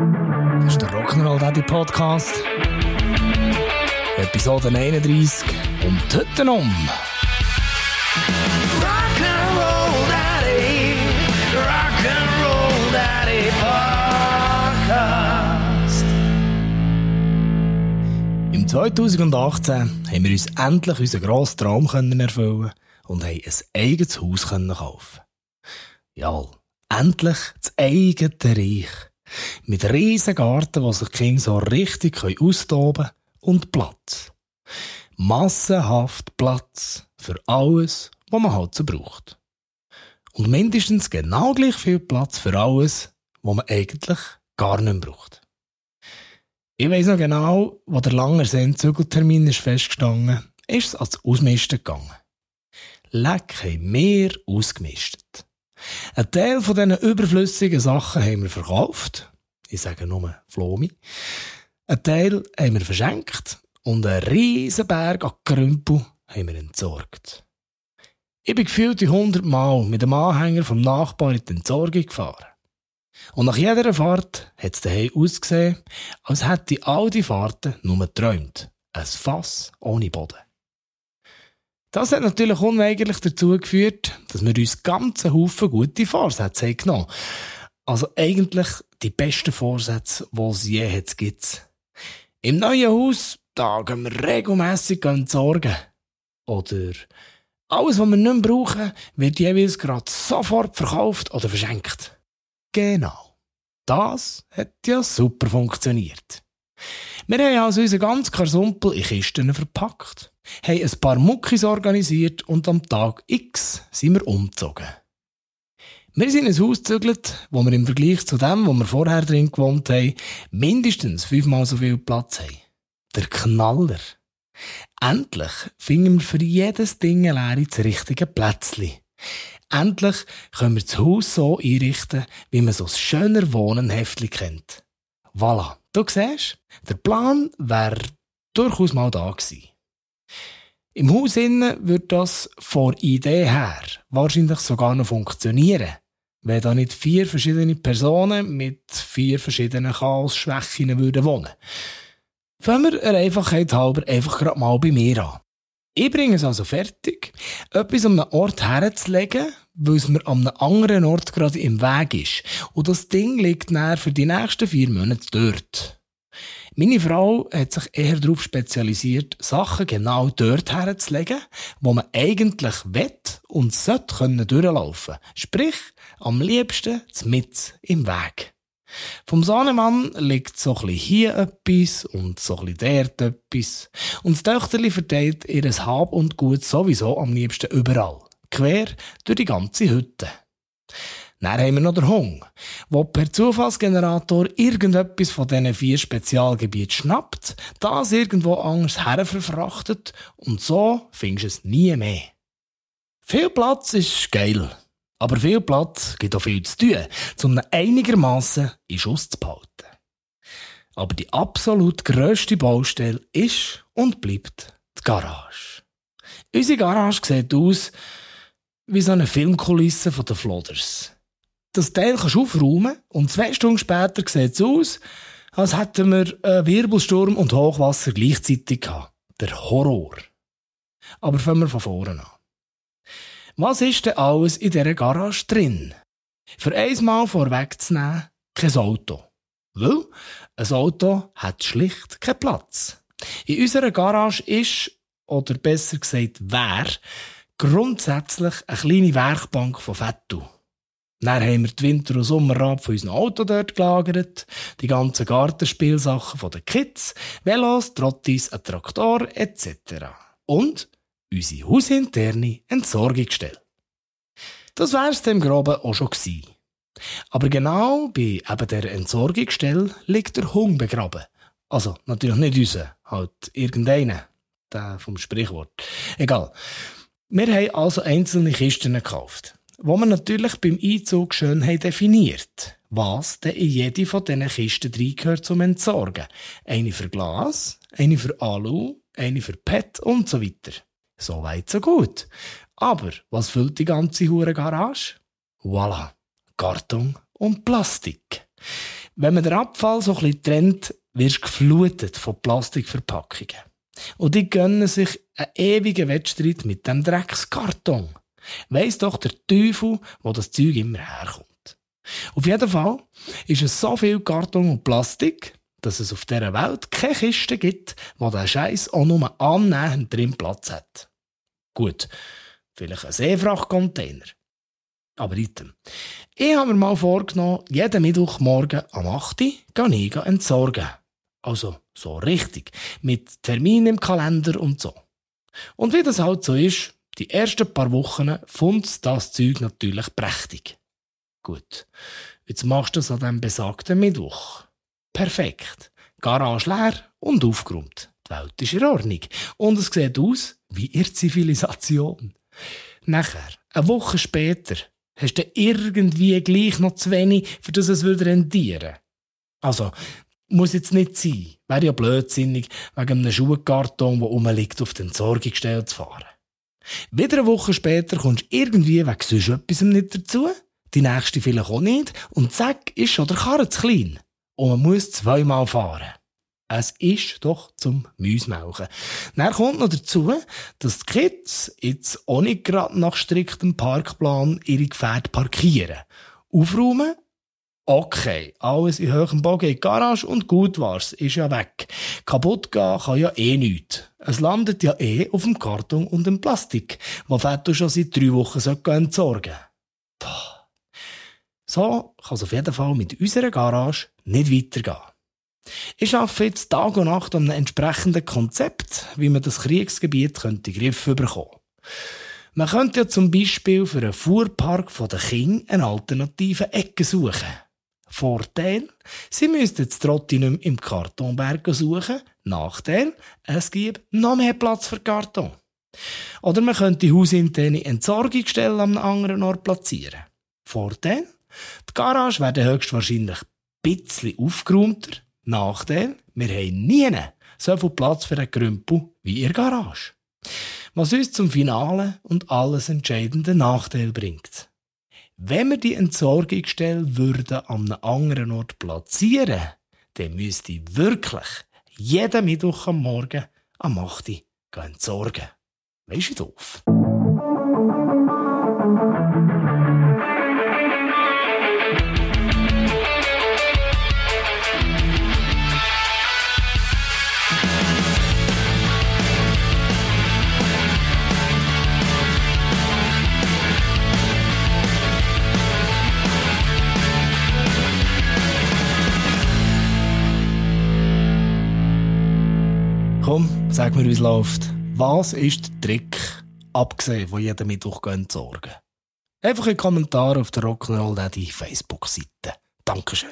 Das ist der Rock'n'Roll Daddy Podcast. Episode 31 und heute um. Rock'n'Roll Daddy, Rock'n'Roll Daddy Podcast. Im 2018 haben wir uns endlich unseren grossen Traum können erfüllen und haben ein eigenes Haus können kaufen. Jawohl, endlich das eigene Reich. Mit riesen Garten, wo sich die Kinder so richtig austoben können und Platz. Massenhaft Platz für alles, was man halt so braucht. Und mindestens genau gleich viel Platz für alles, was man eigentlich gar nicht braucht. Ich weiss noch genau, wo der lange Sehnzügeltermin ist festgestanden, ist es als Ausmisten gegangen. Leck haben wir ausgemistet. Ein Teil von diesen überflüssigen Sachen haben wir verkauft. Ich sage nur Flomi. Ein Teil haben wir verschenkt und einen riesen Berg an Krümpel haben wir entsorgt. Ich bin gefühlt 100 Mal mit dem Anhänger vom Nachbar in die Entsorgung gefahren. Und nach jeder Fahrt hat es daheim ausgesehen, als hätte all die Fahrten nur geträumt. Ein Fass ohne Boden. Das hat natürlich unweigerlich dazu geführt, dass wir uns ganzen Haufen gute Vorsätze haben genommen. Also eigentlich die besten Vorsätze, die es je gibt. Im neuen Haus, da gehen wir regelmässig entsorgen. Oder alles, was wir nicht mehr brauchen, wird jeweils gerade sofort verkauft oder verschenkt. Genau. Das hat ja super funktioniert. Wir haben also unseren ganzen Karsumpel in Kisten verpackt, haben ein paar Muckis organisiert und am Tag X sind wir umgezogen. Wir sind ein Haus gezügelt, wo wir im Vergleich zu dem, wo wir vorher drin gewohnt haben, mindestens fünfmal so viel Platz haben. Der Knaller. Endlich finden wir für jedes Ding ein das richtige Plätzchen. Endlich können wir das Haus so einrichten, wie man so ein schöner Wohnen kennt. Voilà. Du siehst, der Plan wäre durchaus mal da gewesen. Im Haus innen wird das von Idee her wahrscheinlich sogar noch funktionieren, wenn da nicht vier verschiedene Personen mit vier verschiedenen Chaos-Schwächen würden. Fangen wir Einfachheit halber einfach gerade mal bei mir an. Ich bringe es also fertig, etwas an einen Ort herzulegen, weil es mir an einem anderen Ort gerade im Weg ist. Und das Ding liegt näher für die nächsten vier Monate dort. Meine Frau hat sich eher darauf spezialisiert, Sachen genau dort herzulegen, wo man eigentlich wett und sollte können durchlaufen. Sprich, am liebsten mit im Weg. Vom Sahnemann liegt so ein hier etwas und so ein dort etwas. Und das Töchterli verteilt ihr Hab und Gut sowieso am liebsten überall. Quer durch die ganze Hütte. Dann haben wir noch den Hung, der per Zufallsgenerator irgendetwas von diesen vier Spezialgebieten schnappt, das irgendwo anders herverfrachtet und so findest du es nie mehr. Viel Platz ist geil. Aber viel Platz gibt auch viel zu tun, um einigermaßen in Schuss zu behalten. Aber die absolut grösste Baustelle ist und bleibt die Garage. Unsere Garage sieht aus wie so eine Filmkulisse von den Flodders. Das Teil kannst du aufräumen und zwei Stunden später sieht es aus, als hätten wir einen Wirbelsturm und Hochwasser gleichzeitig gehabt. Der Horror. Aber fangen wir von vorne an. Was ist denn alles in dieser Garage drin? Für einmal vorwegzunehmen, kein Auto. Weil ein Auto hat schlicht keinen Platz. In unserer Garage ist, oder besser gesagt wäre, grundsätzlich eine kleine Werkbank von Fettu. Dann haben wir die Winter- und Sommerrad von unserem Auto dort gelagert, die ganzen Gartenspielsachen von den Kids, Velos, Trottis, ein Traktor etc. Und unsere hausinterne Entsorgungsstelle. Das wär's dem Groben auch schon gewesen. Aber genau bei eben der Entsorgungsstelle liegt der Hung begraben. Also, natürlich nicht unser, halt irgendeiner. Der vom Sprichwort. Egal. Wir haben also einzelne Kisten gekauft, wo wir natürlich beim Einzug schön definiert, was denn in jede von diesen Kisten reingehört zum Entsorgen. Eine für Glas, eine für Alu, eine für PET und so weiter. So weit, so gut. Aber was füllt die ganze hure Garage? Voilà, Karton und Plastik. Wenn man den Abfall so ein bisschen trennt, wirst du geflutet von Plastikverpackungen. Und die gönnen sich einen ewigen Wettstreit mit dem Dreckskarton. Weiss doch der Teufel, wo das Zeug immer herkommt. Auf jeden Fall ist es so viel Karton und Plastik, dass es auf dieser Welt keine Kiste gibt, wo der Scheiß auch nur annähernd drin Platz hat. Gut, vielleicht ein Seefrachtcontainer. Aber item. Ich habe mir mal vorgenommen, jeden Mittwochmorgen am 8. Uhr ich entsorgen. Also so richtig, mit Termin im Kalender und so. Und wie das halt so ist, die ersten paar Wochen funzt das Zeug natürlich prächtig. Gut, jetzt machst du es an diesem besagten Mittwoch. Perfekt. Garage leer und aufgeräumt. Die Welt ist in Ordnung. Und es sieht aus wie ihr Zivilisation. Nachher, eine Woche später, hast du irgendwie gleich noch zu wenig, für das es würde rentieren. Also, muss jetzt nicht sein. Wäre ja blödsinnig, wegen einem Schuhkarton, der rumliegt, auf den Entsorgungsstelle zu fahren. Wieder eine Woche später kommst du irgendwie wegen sonst etwas nicht dazu, die nächste vielleicht auch nicht, und zack, ist schon der Karren zu klein. Und man muss zweimal fahren. Es ist doch zum Müsmelchen. Dann kommt noch dazu, dass die Kids jetzt auch nicht gerade nach striktem Parkplan ihre Gefährte parkieren. Aufräumen Okay, alles in hohem Bogen in die Garage und gut war's, ist ja weg. Kaputt gehen kann ja eh nichts. Es landet ja eh auf dem Karton und dem Plastik, wo Fetto schon seit drei Wochen entsorgen Puh. So kann es auf jeden Fall mit unserer Garage nicht weitergehen. Ich arbeite jetzt Tag und Nacht an einem entsprechenden Konzept, wie man das Kriegsgebiet in den Griff bekommen. Man könnte ja zum Beispiel für einen Fuhrpark der King eine alternative Ecke suchen. Vorteil, Sie müssten das Trotti nicht mehr im Kartonberg suchen. Nachteil, es gibt noch mehr Platz für Karton. Oder man könnte die hausinterne Entsorgungsstelle an einem anderen Ort platzieren. Vorteil, die Garage wäre höchstwahrscheinlich ein bisschen aufgeräumter. Nachteil, wir haben nie so viel Platz für einen Krümpel wie ihr Garage. Was uns zum Finale und alles entscheidende Nachteil bringt. Wenn wir die Entsorgungsstelle würden an einem anderen Ort platzieren, dann müsste ich wirklich jeden Mittwoch am Morgen am 8 Uhr entsorgen. Weisst du doof? Komm, sag mir, wie es läuft. Was ist der Trick, abgesehen von jedem Mittwoch entsorgen? Einfach in Kommentare auf der Rock'n'Roll Daddy Facebook-Seite. Dankeschön.